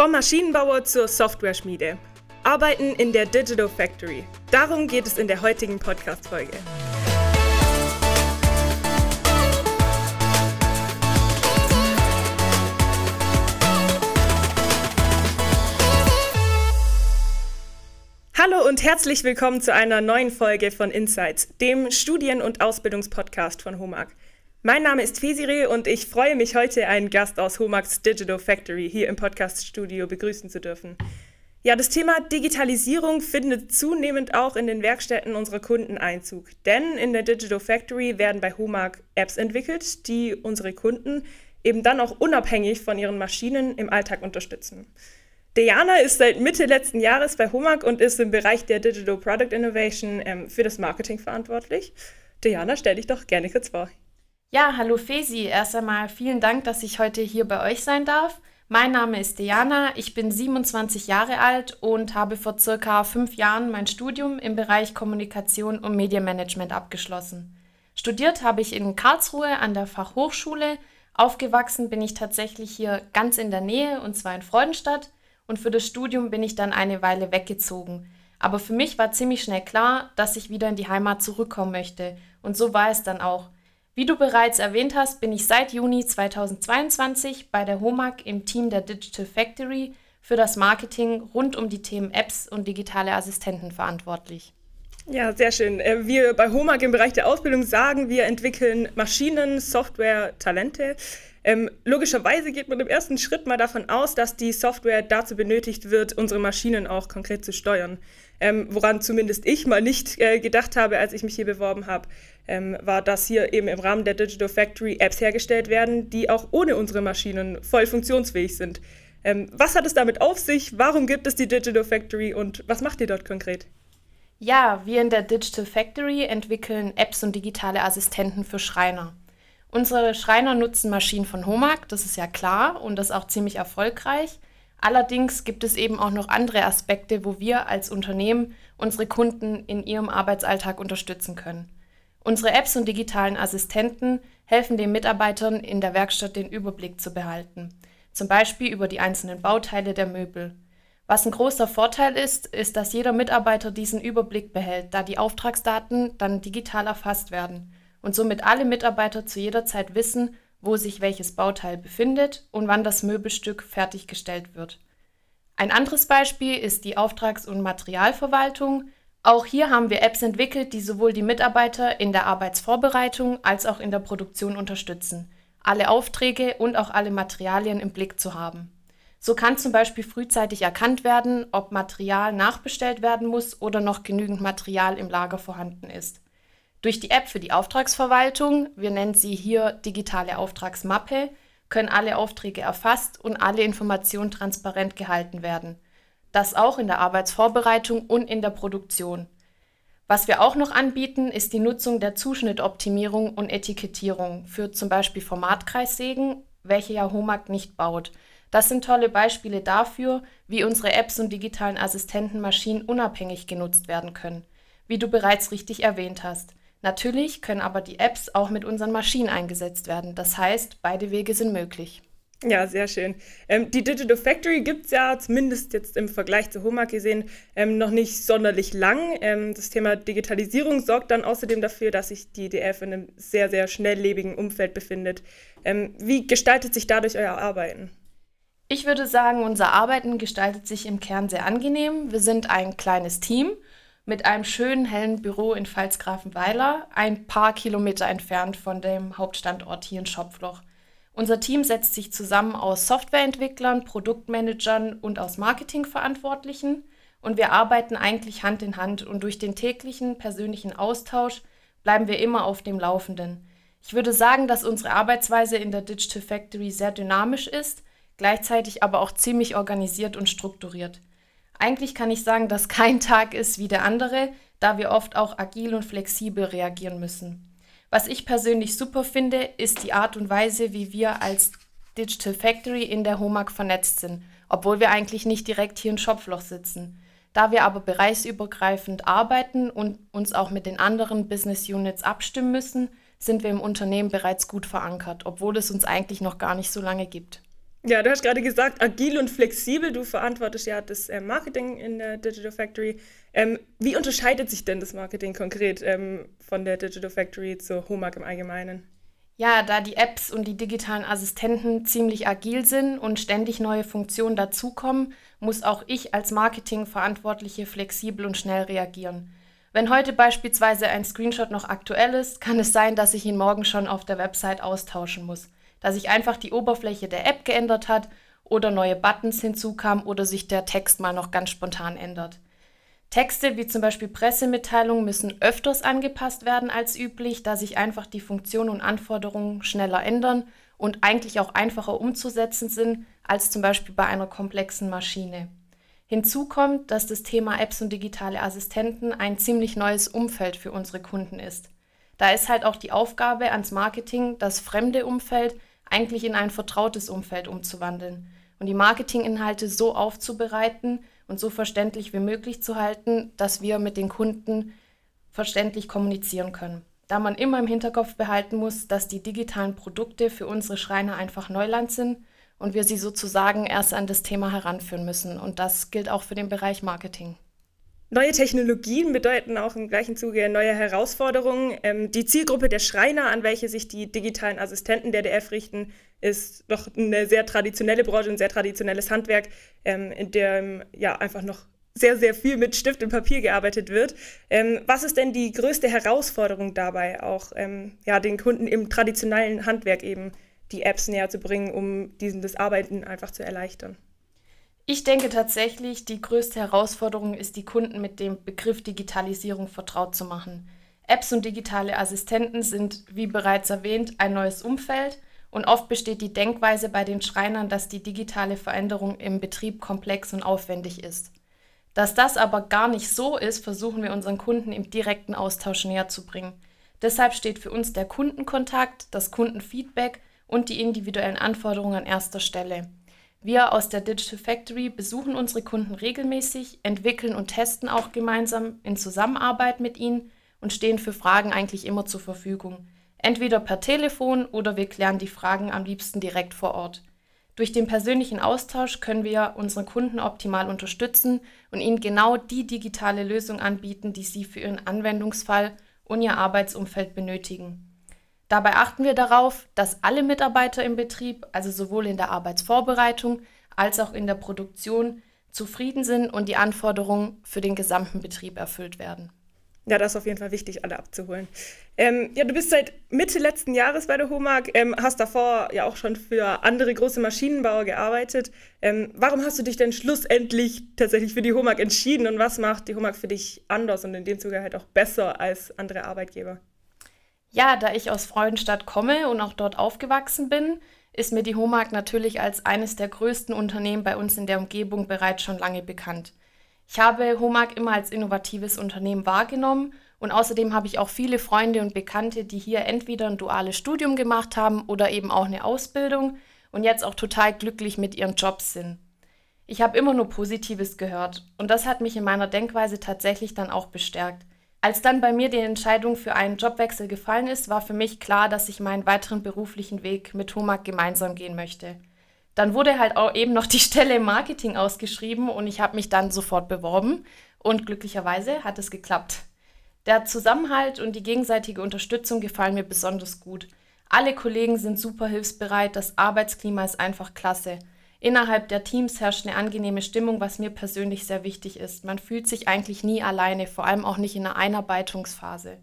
Vom Maschinenbauer zur Software-Schmiede. Arbeiten in der Digital Factory. Darum geht es in der heutigen Podcast-Folge. Hallo und herzlich willkommen zu einer neuen Folge von Insights, dem Studien- und Ausbildungspodcast von HOMAG. Mein Name ist Fesire und ich freue mich heute, einen Gast aus Homax Digital Factory hier im Podcast-Studio begrüßen zu dürfen. Ja, das Thema Digitalisierung findet zunehmend auch in den Werkstätten unserer Kunden Einzug. Denn in der Digital Factory werden bei Homag Apps entwickelt, die unsere Kunden eben dann auch unabhängig von ihren Maschinen im Alltag unterstützen. Diana ist seit Mitte letzten Jahres bei Homag und ist im Bereich der Digital Product Innovation ähm, für das Marketing verantwortlich. Diana, stell dich doch gerne kurz vor. Ja, hallo Fesi. Erst einmal vielen Dank, dass ich heute hier bei euch sein darf. Mein Name ist Diana, ich bin 27 Jahre alt und habe vor circa fünf Jahren mein Studium im Bereich Kommunikation und Medienmanagement abgeschlossen. Studiert habe ich in Karlsruhe an der Fachhochschule. Aufgewachsen bin ich tatsächlich hier ganz in der Nähe und zwar in Freudenstadt. Und für das Studium bin ich dann eine Weile weggezogen. Aber für mich war ziemlich schnell klar, dass ich wieder in die Heimat zurückkommen möchte. Und so war es dann auch. Wie du bereits erwähnt hast, bin ich seit Juni 2022 bei der HOMAG im Team der Digital Factory für das Marketing rund um die Themen Apps und digitale Assistenten verantwortlich. Ja, sehr schön. Äh, wir bei HOMAG im Bereich der Ausbildung sagen, wir entwickeln Maschinen, Software, Talente. Ähm, logischerweise geht man im ersten Schritt mal davon aus, dass die Software dazu benötigt wird, unsere Maschinen auch konkret zu steuern. Ähm, woran zumindest ich mal nicht äh, gedacht habe, als ich mich hier beworben habe, ähm, war, dass hier eben im Rahmen der Digital Factory Apps hergestellt werden, die auch ohne unsere Maschinen voll funktionsfähig sind. Ähm, was hat es damit auf sich? Warum gibt es die Digital Factory und was macht ihr dort konkret? Ja, wir in der Digital Factory entwickeln Apps und digitale Assistenten für Schreiner. Unsere Schreiner nutzen Maschinen von Homag, das ist ja klar und das auch ziemlich erfolgreich. Allerdings gibt es eben auch noch andere Aspekte, wo wir als Unternehmen unsere Kunden in ihrem Arbeitsalltag unterstützen können. Unsere Apps und digitalen Assistenten helfen den Mitarbeitern in der Werkstatt den Überblick zu behalten, zum Beispiel über die einzelnen Bauteile der Möbel. Was ein großer Vorteil ist, ist, dass jeder Mitarbeiter diesen Überblick behält, da die Auftragsdaten dann digital erfasst werden und somit alle Mitarbeiter zu jeder Zeit wissen, wo sich welches Bauteil befindet und wann das Möbelstück fertiggestellt wird. Ein anderes Beispiel ist die Auftrags- und Materialverwaltung, auch hier haben wir Apps entwickelt, die sowohl die Mitarbeiter in der Arbeitsvorbereitung als auch in der Produktion unterstützen, alle Aufträge und auch alle Materialien im Blick zu haben. So kann zum Beispiel frühzeitig erkannt werden, ob Material nachbestellt werden muss oder noch genügend Material im Lager vorhanden ist. Durch die App für die Auftragsverwaltung, wir nennen sie hier digitale Auftragsmappe, können alle Aufträge erfasst und alle Informationen transparent gehalten werden – das auch in der Arbeitsvorbereitung und in der Produktion. Was wir auch noch anbieten, ist die Nutzung der Zuschnittoptimierung und Etikettierung für zum Beispiel Formatkreissägen, welche ja Homag nicht baut. Das sind tolle Beispiele dafür, wie unsere Apps und digitalen Assistenten maschinenunabhängig genutzt werden können, wie du bereits richtig erwähnt hast. Natürlich können aber die Apps auch mit unseren Maschinen eingesetzt werden. Das heißt, beide Wege sind möglich. Ja, sehr schön. Ähm, die Digital Factory gibt es ja zumindest jetzt im Vergleich zu Homag gesehen ähm, noch nicht sonderlich lang. Ähm, das Thema Digitalisierung sorgt dann außerdem dafür, dass sich die DF in einem sehr, sehr schnelllebigen Umfeld befindet. Ähm, wie gestaltet sich dadurch euer Arbeiten? Ich würde sagen, unser Arbeiten gestaltet sich im Kern sehr angenehm. Wir sind ein kleines Team mit einem schönen hellen Büro in Pfalzgrafenweiler, ein paar Kilometer entfernt von dem Hauptstandort hier in Schopfloch. Unser Team setzt sich zusammen aus Softwareentwicklern, Produktmanagern und aus Marketingverantwortlichen und wir arbeiten eigentlich Hand in Hand und durch den täglichen persönlichen Austausch bleiben wir immer auf dem Laufenden. Ich würde sagen, dass unsere Arbeitsweise in der Digital Factory sehr dynamisch ist, gleichzeitig aber auch ziemlich organisiert und strukturiert. Eigentlich kann ich sagen, dass kein Tag ist wie der andere, da wir oft auch agil und flexibel reagieren müssen. Was ich persönlich super finde, ist die Art und Weise, wie wir als Digital Factory in der HOMAG vernetzt sind, obwohl wir eigentlich nicht direkt hier in Schopfloch sitzen. Da wir aber bereichsübergreifend arbeiten und uns auch mit den anderen Business Units abstimmen müssen, sind wir im Unternehmen bereits gut verankert, obwohl es uns eigentlich noch gar nicht so lange gibt. Ja, du hast gerade gesagt, agil und flexibel. Du verantwortest ja das äh, Marketing in der Digital Factory. Ähm, wie unterscheidet sich denn das Marketing konkret ähm, von der Digital Factory zur HOMAG im Allgemeinen? Ja, da die Apps und die digitalen Assistenten ziemlich agil sind und ständig neue Funktionen dazukommen, muss auch ich als Marketingverantwortliche flexibel und schnell reagieren. Wenn heute beispielsweise ein Screenshot noch aktuell ist, kann es sein, dass ich ihn morgen schon auf der Website austauschen muss da sich einfach die Oberfläche der App geändert hat oder neue Buttons hinzukamen oder sich der Text mal noch ganz spontan ändert. Texte wie zum Beispiel Pressemitteilungen müssen öfters angepasst werden als üblich, da sich einfach die Funktionen und Anforderungen schneller ändern und eigentlich auch einfacher umzusetzen sind als zum Beispiel bei einer komplexen Maschine. Hinzu kommt, dass das Thema Apps und digitale Assistenten ein ziemlich neues Umfeld für unsere Kunden ist. Da ist halt auch die Aufgabe ans Marketing, das fremde Umfeld eigentlich in ein vertrautes Umfeld umzuwandeln und die Marketinginhalte so aufzubereiten und so verständlich wie möglich zu halten, dass wir mit den Kunden verständlich kommunizieren können. Da man immer im Hinterkopf behalten muss, dass die digitalen Produkte für unsere Schreiner einfach Neuland sind und wir sie sozusagen erst an das Thema heranführen müssen. Und das gilt auch für den Bereich Marketing. Neue Technologien bedeuten auch im gleichen Zuge neue Herausforderungen. Ähm, die Zielgruppe der Schreiner, an welche sich die digitalen Assistenten der DF richten, ist doch eine sehr traditionelle Branche, ein sehr traditionelles Handwerk, ähm, in dem ja einfach noch sehr, sehr viel mit Stift und Papier gearbeitet wird. Ähm, was ist denn die größte Herausforderung dabei, auch ähm, ja, den Kunden im traditionellen Handwerk eben die Apps näher zu bringen, um diesen das Arbeiten einfach zu erleichtern? Ich denke tatsächlich, die größte Herausforderung ist, die Kunden mit dem Begriff Digitalisierung vertraut zu machen. Apps und digitale Assistenten sind, wie bereits erwähnt, ein neues Umfeld und oft besteht die Denkweise bei den Schreinern, dass die digitale Veränderung im Betrieb komplex und aufwendig ist. Dass das aber gar nicht so ist, versuchen wir unseren Kunden im direkten Austausch näher zu bringen. Deshalb steht für uns der Kundenkontakt, das Kundenfeedback und die individuellen Anforderungen an erster Stelle. Wir aus der Digital Factory besuchen unsere Kunden regelmäßig, entwickeln und testen auch gemeinsam in Zusammenarbeit mit ihnen und stehen für Fragen eigentlich immer zur Verfügung. Entweder per Telefon oder wir klären die Fragen am liebsten direkt vor Ort. Durch den persönlichen Austausch können wir unsere Kunden optimal unterstützen und ihnen genau die digitale Lösung anbieten, die sie für ihren Anwendungsfall und ihr Arbeitsumfeld benötigen. Dabei achten wir darauf, dass alle Mitarbeiter im Betrieb, also sowohl in der Arbeitsvorbereitung als auch in der Produktion, zufrieden sind und die Anforderungen für den gesamten Betrieb erfüllt werden. Ja, das ist auf jeden Fall wichtig, alle abzuholen. Ähm, ja, du bist seit Mitte letzten Jahres bei der HOMAG, ähm, hast davor ja auch schon für andere große Maschinenbauer gearbeitet. Ähm, warum hast du dich denn schlussendlich tatsächlich für die HOMAG entschieden und was macht die HOMAG für dich anders und in dem Zuge halt auch besser als andere Arbeitgeber? Ja, da ich aus Freudenstadt komme und auch dort aufgewachsen bin, ist mir die HOMAG natürlich als eines der größten Unternehmen bei uns in der Umgebung bereits schon lange bekannt. Ich habe HOMAG immer als innovatives Unternehmen wahrgenommen und außerdem habe ich auch viele Freunde und Bekannte, die hier entweder ein duales Studium gemacht haben oder eben auch eine Ausbildung und jetzt auch total glücklich mit ihren Jobs sind. Ich habe immer nur Positives gehört und das hat mich in meiner Denkweise tatsächlich dann auch bestärkt. Als dann bei mir die Entscheidung für einen Jobwechsel gefallen ist, war für mich klar, dass ich meinen weiteren beruflichen Weg mit Homag gemeinsam gehen möchte. Dann wurde halt auch eben noch die Stelle im Marketing ausgeschrieben und ich habe mich dann sofort beworben und glücklicherweise hat es geklappt. Der Zusammenhalt und die gegenseitige Unterstützung gefallen mir besonders gut. Alle Kollegen sind super hilfsbereit, das Arbeitsklima ist einfach klasse. Innerhalb der Teams herrscht eine angenehme Stimmung, was mir persönlich sehr wichtig ist. Man fühlt sich eigentlich nie alleine, vor allem auch nicht in einer Einarbeitungsphase.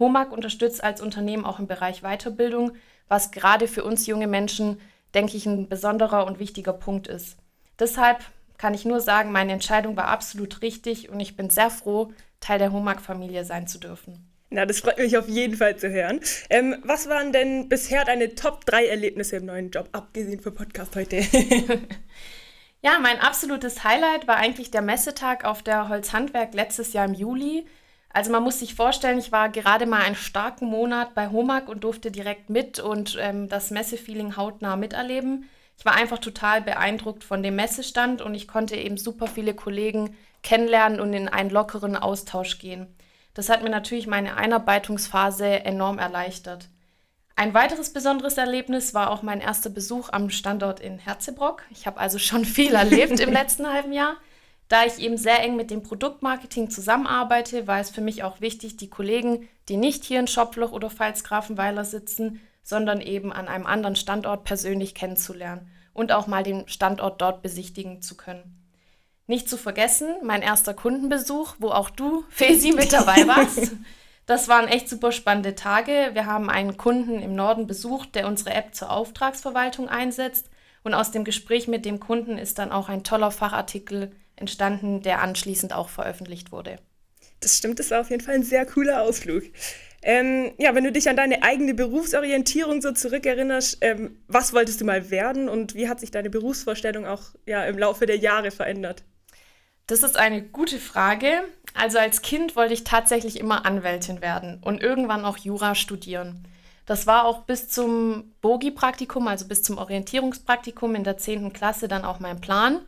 HOMAG unterstützt als Unternehmen auch im Bereich Weiterbildung, was gerade für uns junge Menschen, denke ich, ein besonderer und wichtiger Punkt ist. Deshalb kann ich nur sagen, meine Entscheidung war absolut richtig und ich bin sehr froh, Teil der HOMAG-Familie sein zu dürfen. Na, das freut mich auf jeden Fall zu hören. Ähm, was waren denn bisher deine Top 3 Erlebnisse im neuen Job, abgesehen vom Podcast heute? ja, mein absolutes Highlight war eigentlich der Messetag auf der Holzhandwerk letztes Jahr im Juli. Also man muss sich vorstellen, ich war gerade mal einen starken Monat bei Homag und durfte direkt mit und ähm, das Messefeeling hautnah miterleben. Ich war einfach total beeindruckt von dem Messestand und ich konnte eben super viele Kollegen kennenlernen und in einen lockeren Austausch gehen. Das hat mir natürlich meine Einarbeitungsphase enorm erleichtert. Ein weiteres besonderes Erlebnis war auch mein erster Besuch am Standort in Herzebrock. Ich habe also schon viel erlebt im letzten halben Jahr. Da ich eben sehr eng mit dem Produktmarketing zusammenarbeite, war es für mich auch wichtig, die Kollegen, die nicht hier in Schopfloch oder Pfalzgrafenweiler sitzen, sondern eben an einem anderen Standort persönlich kennenzulernen und auch mal den Standort dort besichtigen zu können. Nicht zu vergessen, mein erster Kundenbesuch, wo auch du, Fesi, mit dabei warst. Das waren echt super spannende Tage. Wir haben einen Kunden im Norden besucht, der unsere App zur Auftragsverwaltung einsetzt. Und aus dem Gespräch mit dem Kunden ist dann auch ein toller Fachartikel entstanden, der anschließend auch veröffentlicht wurde. Das stimmt, das war auf jeden Fall ein sehr cooler Ausflug. Ähm, ja, wenn du dich an deine eigene Berufsorientierung so zurückerinnerst, ähm, was wolltest du mal werden und wie hat sich deine Berufsvorstellung auch ja, im Laufe der Jahre verändert? Das ist eine gute Frage. Also als Kind wollte ich tatsächlich immer Anwältin werden und irgendwann auch Jura studieren. Das war auch bis zum Bogi-Praktikum, also bis zum Orientierungspraktikum in der 10. Klasse dann auch mein Plan.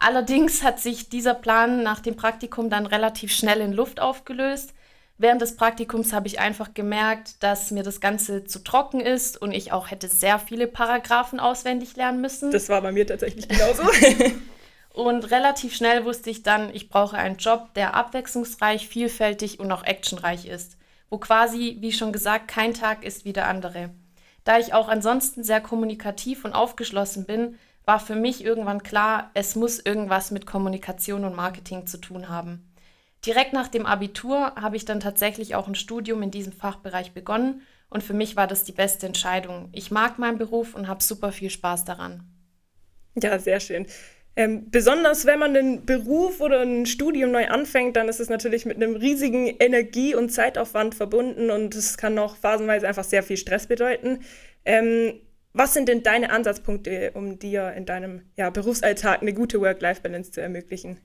Allerdings hat sich dieser Plan nach dem Praktikum dann relativ schnell in Luft aufgelöst. Während des Praktikums habe ich einfach gemerkt, dass mir das Ganze zu trocken ist und ich auch hätte sehr viele Paragraphen auswendig lernen müssen. Das war bei mir tatsächlich genauso. und relativ schnell wusste ich dann, ich brauche einen Job, der abwechslungsreich, vielfältig und auch actionreich ist, wo quasi, wie schon gesagt, kein Tag ist wie der andere. Da ich auch ansonsten sehr kommunikativ und aufgeschlossen bin, war für mich irgendwann klar, es muss irgendwas mit Kommunikation und Marketing zu tun haben. Direkt nach dem Abitur habe ich dann tatsächlich auch ein Studium in diesem Fachbereich begonnen und für mich war das die beste Entscheidung. Ich mag meinen Beruf und habe super viel Spaß daran. Ja, sehr schön. Ähm, besonders wenn man einen Beruf oder ein Studium neu anfängt, dann ist es natürlich mit einem riesigen Energie- und Zeitaufwand verbunden und es kann auch phasenweise einfach sehr viel Stress bedeuten. Ähm, was sind denn deine Ansatzpunkte, um dir in deinem ja, Berufsalltag eine gute Work-Life-Balance zu ermöglichen?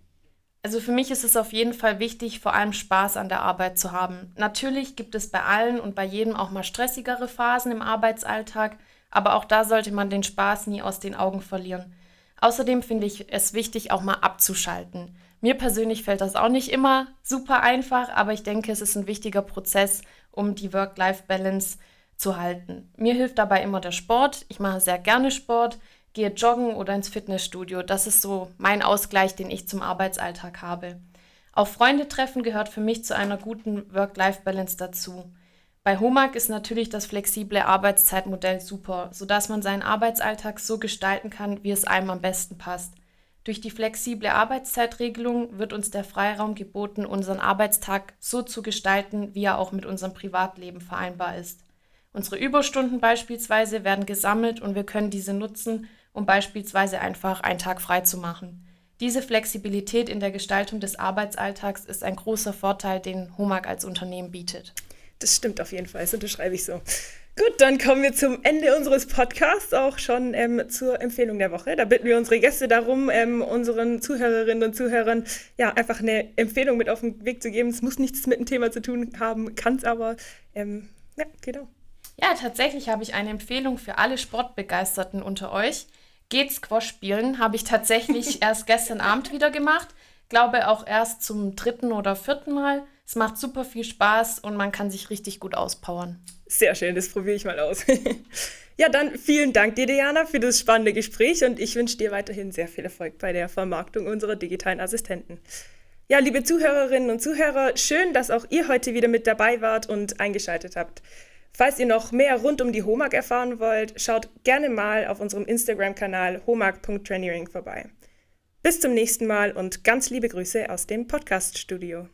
Also für mich ist es auf jeden Fall wichtig, vor allem Spaß an der Arbeit zu haben. Natürlich gibt es bei allen und bei jedem auch mal stressigere Phasen im Arbeitsalltag, aber auch da sollte man den Spaß nie aus den Augen verlieren. Außerdem finde ich es wichtig, auch mal abzuschalten. Mir persönlich fällt das auch nicht immer super einfach, aber ich denke, es ist ein wichtiger Prozess, um die Work-Life-Balance zu halten. Mir hilft dabei immer der Sport. Ich mache sehr gerne Sport, gehe joggen oder ins Fitnessstudio. Das ist so mein Ausgleich, den ich zum Arbeitsalltag habe. Auch Freunde treffen gehört für mich zu einer guten Work-Life-Balance dazu. Bei HOMAG ist natürlich das flexible Arbeitszeitmodell super, sodass man seinen Arbeitsalltag so gestalten kann, wie es einem am besten passt. Durch die flexible Arbeitszeitregelung wird uns der Freiraum geboten, unseren Arbeitstag so zu gestalten, wie er auch mit unserem Privatleben vereinbar ist. Unsere Überstunden beispielsweise werden gesammelt und wir können diese nutzen, um beispielsweise einfach einen Tag frei zu machen. Diese Flexibilität in der Gestaltung des Arbeitsalltags ist ein großer Vorteil, den HOMAG als Unternehmen bietet. Das stimmt auf jeden Fall, das unterschreibe ich so. Gut, dann kommen wir zum Ende unseres Podcasts, auch schon ähm, zur Empfehlung der Woche. Da bitten wir unsere Gäste darum, ähm, unseren Zuhörerinnen und Zuhörern ja einfach eine Empfehlung mit auf den Weg zu geben. Es muss nichts mit dem Thema zu tun haben, kann es aber. Ähm, ja, genau. Ja, tatsächlich habe ich eine Empfehlung für alle Sportbegeisterten unter euch. Geht Squash spielen, habe ich tatsächlich erst gestern Abend wieder gemacht. Glaube auch erst zum dritten oder vierten Mal. Es macht super viel Spaß und man kann sich richtig gut auspowern. Sehr schön, das probiere ich mal aus. ja, dann vielen Dank dir, Diana, für das spannende Gespräch und ich wünsche dir weiterhin sehr viel Erfolg bei der Vermarktung unserer digitalen Assistenten. Ja, liebe Zuhörerinnen und Zuhörer, schön, dass auch ihr heute wieder mit dabei wart und eingeschaltet habt. Falls ihr noch mehr rund um die HOMAG erfahren wollt, schaut gerne mal auf unserem Instagram-Kanal homag.traineering vorbei. Bis zum nächsten Mal und ganz liebe Grüße aus dem Podcast-Studio.